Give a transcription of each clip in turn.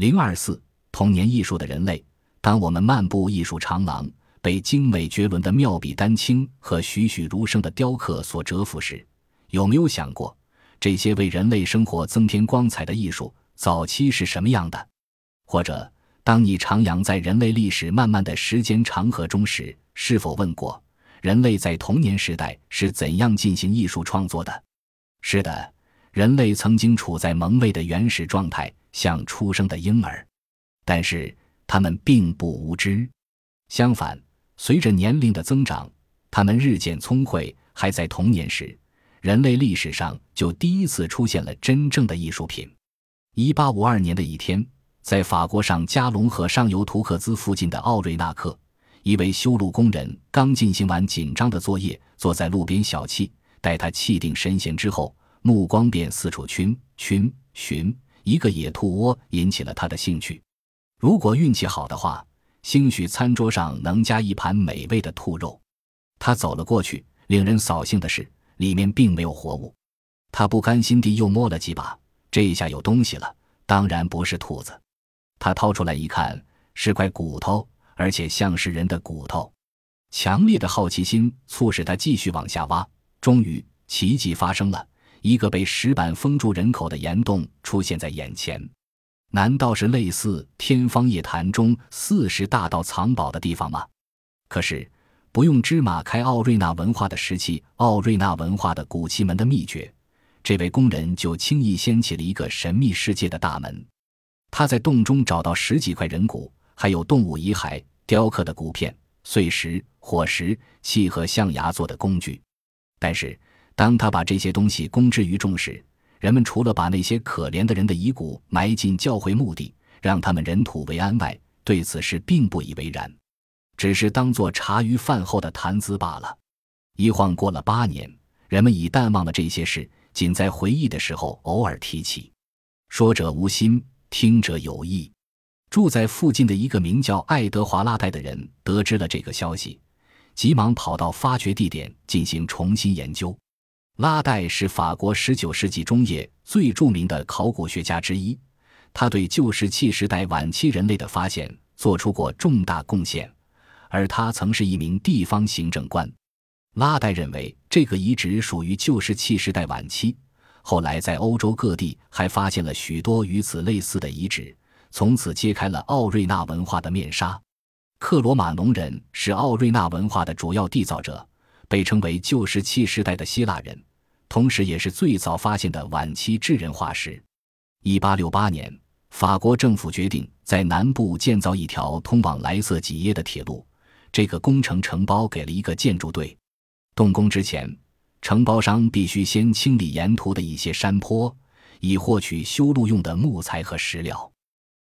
零二四童年艺术的人类。当我们漫步艺术长廊，被精美绝伦的妙笔丹青和栩栩如生的雕刻所折服时，有没有想过，这些为人类生活增添光彩的艺术早期是什么样的？或者，当你徜徉在人类历史漫漫的时间长河中时，是否问过，人类在童年时代是怎样进行艺术创作的？是的，人类曾经处在蒙昧的原始状态，像出生的婴儿，但是他们并不无知。相反，随着年龄的增长，他们日渐聪慧。还在童年时，人类历史上就第一次出现了真正的艺术品。一八五二年的一天。在法国上加龙河上游图克兹附近的奥瑞纳克，一位修路工人刚进行完紧张的作业，坐在路边小憩。待他气定神闲之后，目光便四处寻寻寻，一个野兔窝引起了他的兴趣。如果运气好的话，兴许餐桌上能加一盘美味的兔肉。他走了过去，令人扫兴的是，里面并没有活物。他不甘心地又摸了几把，这一下有东西了，当然不是兔子。他掏出来一看，是块骨头，而且像是人的骨头。强烈的好奇心促使他继续往下挖。终于，奇迹发生了，一个被石板封住人口的岩洞出现在眼前。难道是类似《天方夜谭》中四十大盗藏宝的地方吗？可是，不用芝麻开奥瑞纳文化的石器，奥瑞纳文化的古器门的秘诀，这位工人就轻易掀起了一个神秘世界的大门。他在洞中找到十几块人骨，还有动物遗骸、雕刻的骨片、碎石、火石、器和象牙做的工具。但是，当他把这些东西公之于众时，人们除了把那些可怜的人的遗骨埋进教会墓地，让他们人土为安外，对此事并不以为然，只是当做茶余饭后的谈资罢了。一晃过了八年，人们已淡忘了这些事，仅在回忆的时候偶尔提起。说者无心。听者有意，住在附近的一个名叫爱德华拉代的人得知了这个消息，急忙跑到发掘地点进行重新研究。拉代是法国十九世纪中叶最著名的考古学家之一，他对旧石器时代晚期人类的发现做出过重大贡献，而他曾是一名地方行政官。拉代认为这个遗址属于旧石器时代晚期。后来，在欧洲各地还发现了许多与此类似的遗址，从此揭开了奥瑞纳文化的面纱。克罗马农人是奥瑞纳文化的主要缔造者，被称为旧石器时代的希腊人，同时也是最早发现的晚期智人化石。一八六八年，法国政府决定在南部建造一条通往莱瑟吉耶的铁路，这个工程承包给了一个建筑队。动工之前。承包商必须先清理沿途的一些山坡，以获取修路用的木材和石料。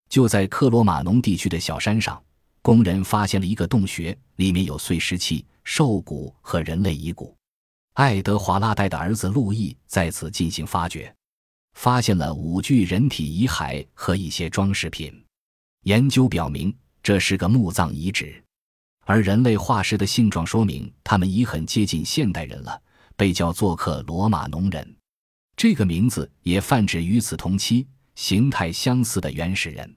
就在克罗马农地区的小山上，工人发现了一个洞穴，里面有碎石器、兽骨和人类遗骨。爱德华拉代的儿子路易在此进行发掘，发现了五具人体遗骸和一些装饰品。研究表明，这是个墓葬遗址，而人类化石的性状说明他们已很接近现代人了。被叫做克罗马农人，这个名字也泛指与此同期、形态相似的原始人。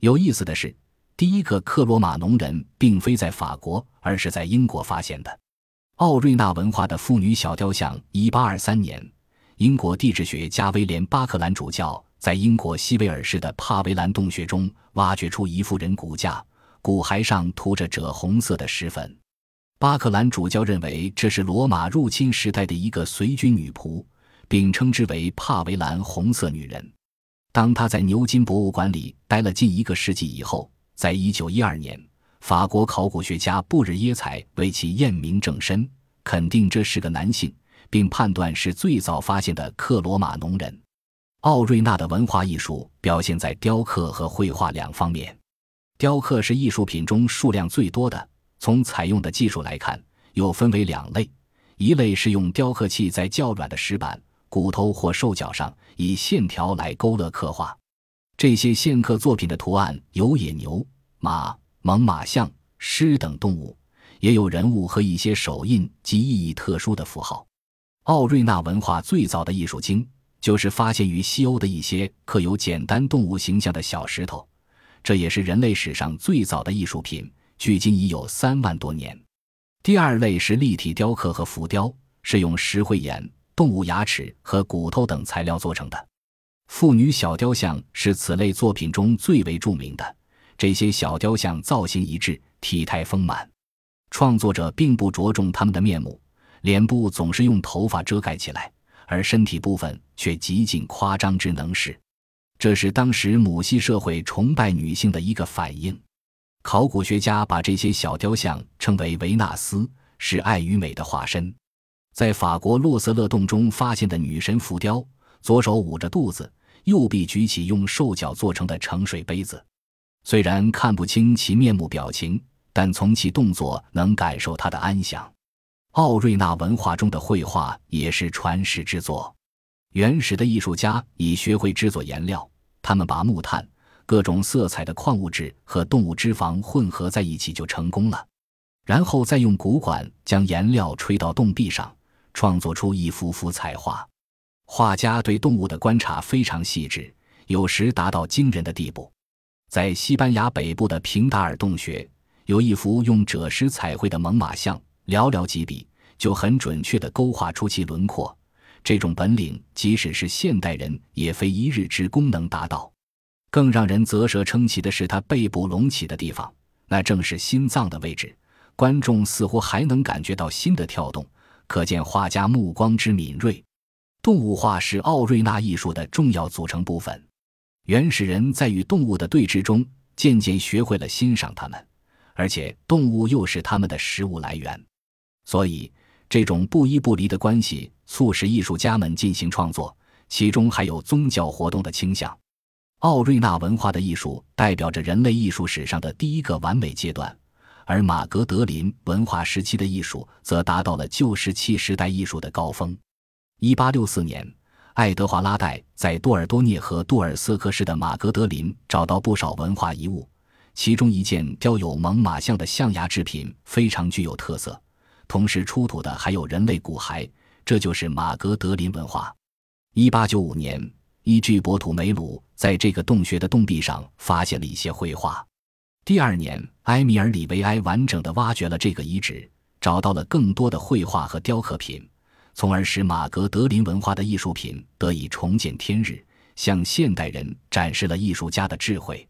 有意思的是，第一个克罗马农人并非在法国，而是在英国发现的。奥瑞纳文化的妇女小雕像，一八二三年，英国地质学家威廉·巴克兰主教在英国西威尔士的帕维兰洞穴中挖掘出一副人骨架，骨骸上涂着赭红色的石粉。巴克兰主教认为这是罗马入侵时代的一个随军女仆，并称之为帕维兰红色女人。当他在牛津博物馆里待了近一个世纪以后，在一九一二年，法国考古学家布日耶采为其验明正身，肯定这是个男性，并判断是最早发现的克罗马农人。奥瑞纳的文化艺术表现在雕刻和绘画两方面，雕刻是艺术品中数量最多的。从采用的技术来看，又分为两类：一类是用雕刻器在较软的石板、骨头或兽角上以线条来勾勒刻画。这些线刻作品的图案有野牛、马、猛犸象、狮等动物，也有人物和一些手印及意义特殊的符号。奥瑞纳文化最早的艺术经就是发现于西欧的一些刻有简单动物形象的小石头，这也是人类史上最早的艺术品，距今已有三万多年。第二类是立体雕刻和浮雕，是用石灰岩、动物牙齿和骨头等材料做成的。妇女小雕像是此类作品中最为著名的。这些小雕像造型一致，体态丰满，创作者并不着重他们的面目，脸部总是用头发遮盖起来，而身体部分却极尽夸张之能事。这是当时母系社会崇拜女性的一个反应。考古学家把这些小雕像称为维纳斯，是爱与美的化身。在法国洛瑟勒洞中发现的女神浮雕，左手捂着肚子，右臂举起用兽角做成的盛水杯子。虽然看不清其面目表情，但从其动作能感受他的安详。奥瑞纳文化中的绘画也是传世之作。原始的艺术家已学会制作颜料，他们把木炭。各种色彩的矿物质和动物脂肪混合在一起就成功了，然后再用骨管将颜料吹到洞壁上，创作出一幅幅彩画。画家对动物的观察非常细致，有时达到惊人的地步。在西班牙北部的平达尔洞穴，有一幅用赭石彩绘的猛犸象，寥寥几笔就很准确地勾画出其轮廓。这种本领，即使是现代人也非一日之功能达到。更让人啧舌称奇的是，它背部隆起的地方，那正是心脏的位置。观众似乎还能感觉到心的跳动，可见画家目光之敏锐。动物画是奥瑞纳艺术的重要组成部分。原始人在与动物的对峙中，渐渐学会了欣赏它们，而且动物又是他们的食物来源。所以，这种不依不离的关系促使艺术家们进行创作，其中还有宗教活动的倾向。奥瑞纳文化的艺术代表着人类艺术史上的第一个完美阶段，而马格德林文化时期的艺术则达到了旧石器时代艺术的高峰。一八六四年，爱德华拉代在多尔多涅和杜尔斯克市的马格德林找到不少文化遗物，其中一件雕有猛犸象的象牙制品非常具有特色，同时出土的还有人类骨骸，这就是马格德林文化。一八九五年。依据博土梅鲁在这个洞穴的洞壁上发现了一些绘画。第二年，埃米尔里维埃完整的挖掘了这个遗址，找到了更多的绘画和雕刻品，从而使马格德林文化的艺术品得以重见天日，向现代人展示了艺术家的智慧。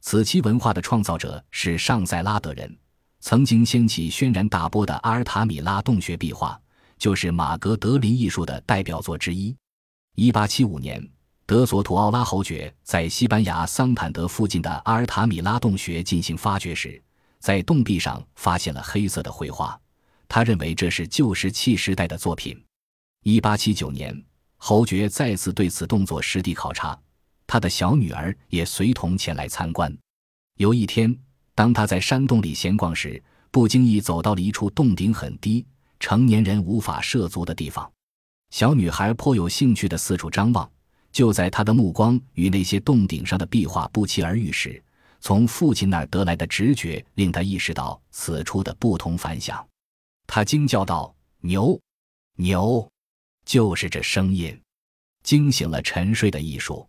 此期文化的创造者是上塞拉德人，曾经掀起轩然大波的阿尔塔米拉洞穴壁画，就是马格德林艺术的代表作之一。一八七五年。德索图奥拉侯爵在西班牙桑坦德附近的阿尔塔米拉洞穴进行发掘时，在洞壁上发现了黑色的绘画，他认为这是旧石器时代的作品。1879年，侯爵再次对此动作实地考察，他的小女儿也随同前来参观。有一天，当他在山洞里闲逛时，不经意走到了一处洞顶很低、成年人无法涉足的地方，小女孩颇有兴趣地四处张望。就在他的目光与那些洞顶上的壁画不期而遇时，从父亲那儿得来的直觉令他意识到此处的不同凡响。他惊叫道：“牛，牛！”就是这声音，惊醒了沉睡的艺术。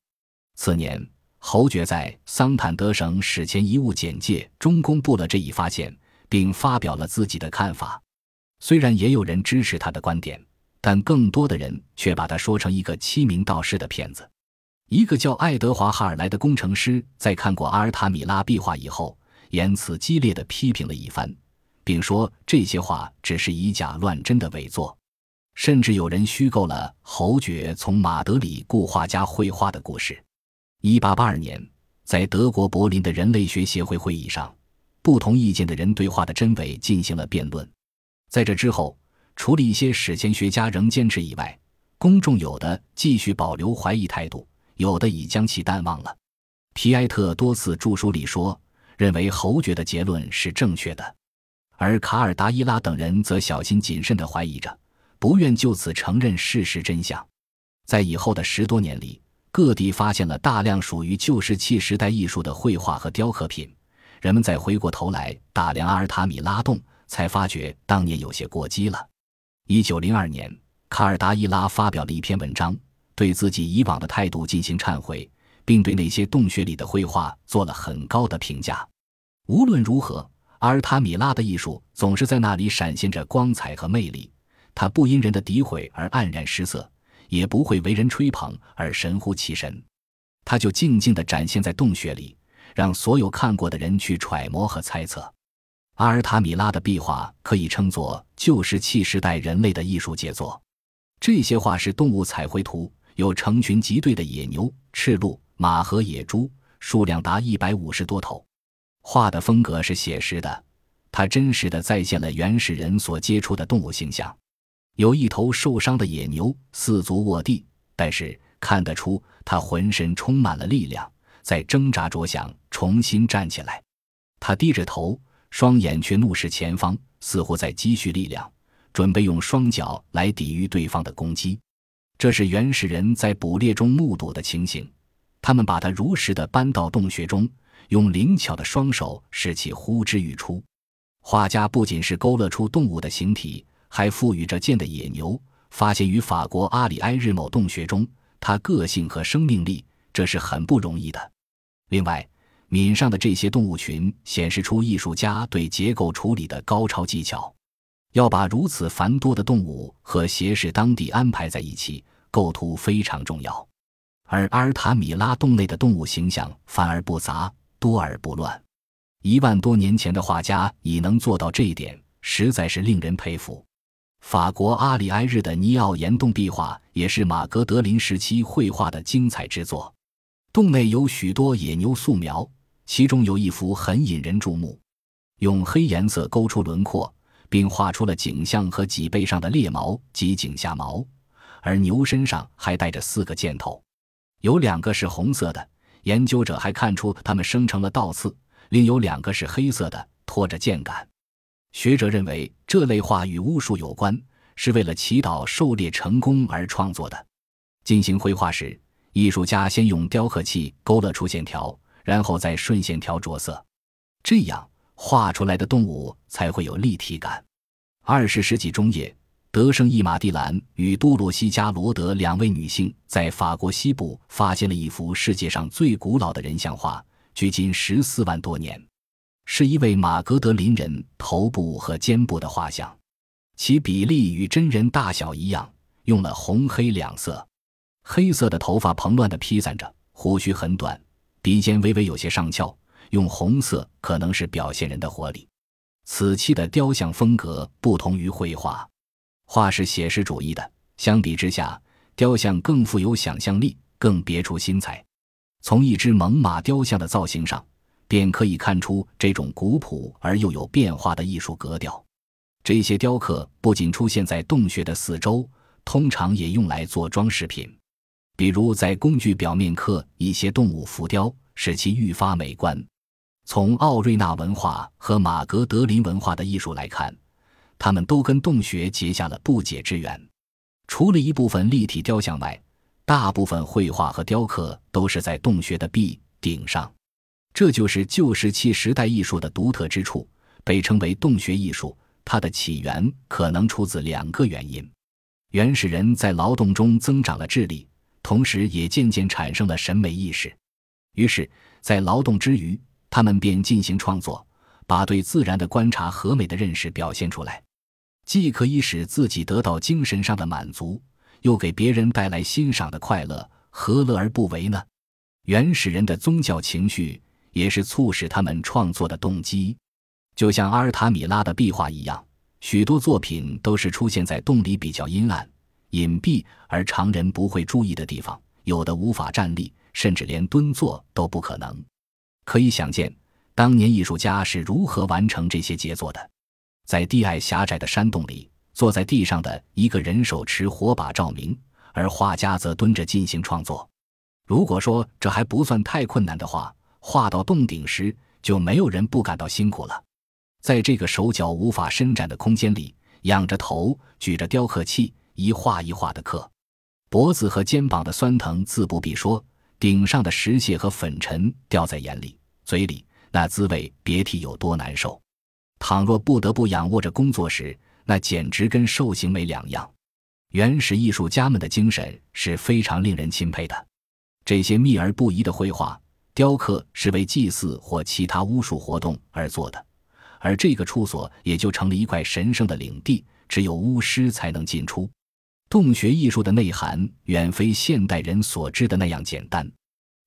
次年，侯爵在《桑坦德省史前遗物简介》中公布了这一发现，并发表了自己的看法。虽然也有人支持他的观点。但更多的人却把他说成一个欺名盗士的骗子。一个叫爱德华·哈尔莱的工程师在看过阿尔塔米拉壁画以后，言辞激烈的批评了一番，并说这些话只是以假乱真的伪作。甚至有人虚构了侯爵从马德里雇画家绘画的故事。一八八二年，在德国柏林的人类学协会会议上，不同意见的人对画的真伪进行了辩论。在这之后。除了一些史前学家仍坚持以外，公众有的继续保留怀疑态度，有的已将其淡忘了。皮埃特多次著书里说，认为侯爵的结论是正确的，而卡尔达伊拉等人则小心谨慎地怀疑着，不愿就此承认事实真相。在以后的十多年里，各地发现了大量属于旧石器时代艺术的绘画和雕刻品，人们再回过头来打量阿尔塔米拉洞，才发觉当年有些过激了。一九零二年，卡尔达伊拉发表了一篇文章，对自己以往的态度进行忏悔，并对那些洞穴里的绘画做了很高的评价。无论如何，阿尔塔米拉的艺术总是在那里闪现着光彩和魅力。它不因人的诋毁而黯然失色，也不会为人吹捧而神乎其神。它就静静地展现在洞穴里，让所有看过的人去揣摩和猜测。阿尔塔米拉的壁画可以称作旧石器时代人类的艺术杰作。这些画是动物彩绘图，有成群结队的野牛、赤鹿、马和野猪，数量达一百五十多头。画的风格是写实的，它真实地再现了原始人所接触的动物形象。有一头受伤的野牛，四足卧地，但是看得出它浑身充满了力量，在挣扎着想重新站起来。它低着头。双眼却怒视前方，似乎在积蓄力量，准备用双脚来抵御对方的攻击。这是原始人在捕猎中目睹的情形。他们把它如实地搬到洞穴中，用灵巧的双手使其呼之欲出。画家不仅是勾勒出动物的形体，还赋予着剑的野牛发现于法国阿里埃日某洞穴中，它个性和生命力，这是很不容易的。另外。闽上的这些动物群显示出艺术家对结构处理的高超技巧。要把如此繁多的动物和斜视当地安排在一起，构图非常重要。而阿尔塔米拉洞内的动物形象繁而不杂，多而不乱。一万多年前的画家已能做到这一点，实在是令人佩服。法国阿里埃日的尼奥岩洞壁画也是马格德林时期绘画的精彩之作。洞内有许多野牛素描。其中有一幅很引人注目，用黑颜色勾出轮廓，并画出了颈项和脊背上的裂毛及颈下毛，而牛身上还带着四个箭头，有两个是红色的，研究者还看出它们生成了倒刺；另有两个是黑色的，拖着箭杆。学者认为这类画与巫术有关，是为了祈祷狩猎成功而创作的。进行绘画时，艺术家先用雕刻器勾勒出线条。然后再顺线条着色，这样画出来的动物才会有立体感。二十世纪中叶，德圣伊玛蒂兰与多罗西加罗德两位女性在法国西部发现了一幅世界上最古老的人像画，距今十四万多年，是一位马格德林人头部和肩部的画像，其比例与真人大小一样，用了红黑两色，黑色的头发蓬乱地披散着，胡须很短。鼻尖微微有些上翘，用红色可能是表现人的活力。此期的雕像风格不同于绘画，画是写实主义的，相比之下，雕像更富有想象力，更别出心裁。从一只猛犸雕像的造型上，便可以看出这种古朴而又有变化的艺术格调。这些雕刻不仅出现在洞穴的四周，通常也用来做装饰品。比如在工具表面刻一些动物浮雕，使其愈发美观。从奥瑞纳文化和马格德林文化的艺术来看，他们都跟洞穴结下了不解之缘。除了一部分立体雕像外，大部分绘画和雕刻都是在洞穴的壁顶上。这就是旧石器时代艺术的独特之处，被称为洞穴艺术。它的起源可能出自两个原因：原始人在劳动中增长了智力。同时，也渐渐产生了审美意识，于是，在劳动之余，他们便进行创作，把对自然的观察和美的认识表现出来，既可以使自己得到精神上的满足，又给别人带来欣赏的快乐，何乐而不为呢？原始人的宗教情绪也是促使他们创作的动机，就像阿尔塔米拉的壁画一样，许多作品都是出现在洞里比较阴暗。隐蔽而常人不会注意的地方，有的无法站立，甚至连蹲坐都不可能。可以想见，当年艺术家是如何完成这些杰作的。在低矮狭窄的山洞里，坐在地上的一个人手持火把照明，而画家则蹲着进行创作。如果说这还不算太困难的话，画到洞顶时，就没有人不感到辛苦了。在这个手脚无法伸展的空间里，仰着头，举着雕刻器。一画一画的刻，脖子和肩膀的酸疼自不必说，顶上的石屑和粉尘掉在眼里、嘴里，那滋味别提有多难受。倘若不得不仰卧着工作时，那简直跟受刑没两样。原始艺术家们的精神是非常令人钦佩的。这些秘而不遗的绘画、雕刻是为祭祀或其他巫术活动而做的，而这个处所也就成了一块神圣的领地，只有巫师才能进出。洞穴艺术的内涵远非现代人所知的那样简单，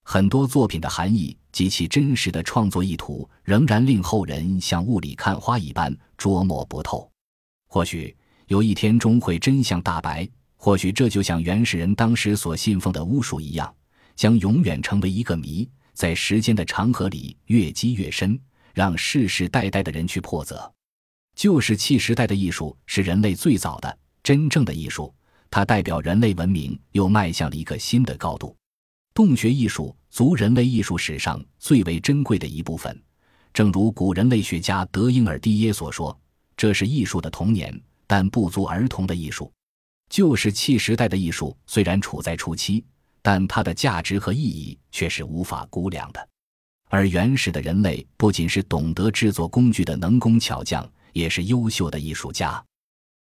很多作品的含义及其真实的创作意图仍然令后人像雾里看花一般捉摸不透。或许有一天终会真相大白，或许这就像原始人当时所信奉的巫术一样，将永远成为一个谜，在时间的长河里越积越深，让世世代代的人去破则。旧石器时代的艺术是人类最早的真正的艺术。它代表人类文明又迈向了一个新的高度。洞穴艺术足人类艺术史上最为珍贵的一部分，正如古人类学家德英尔蒂耶所说：“这是艺术的童年，但不足儿童的艺术。”旧石器时代的艺术虽然处在初期，但它的价值和意义却是无法估量的。而原始的人类不仅是懂得制作工具的能工巧匠，也是优秀的艺术家。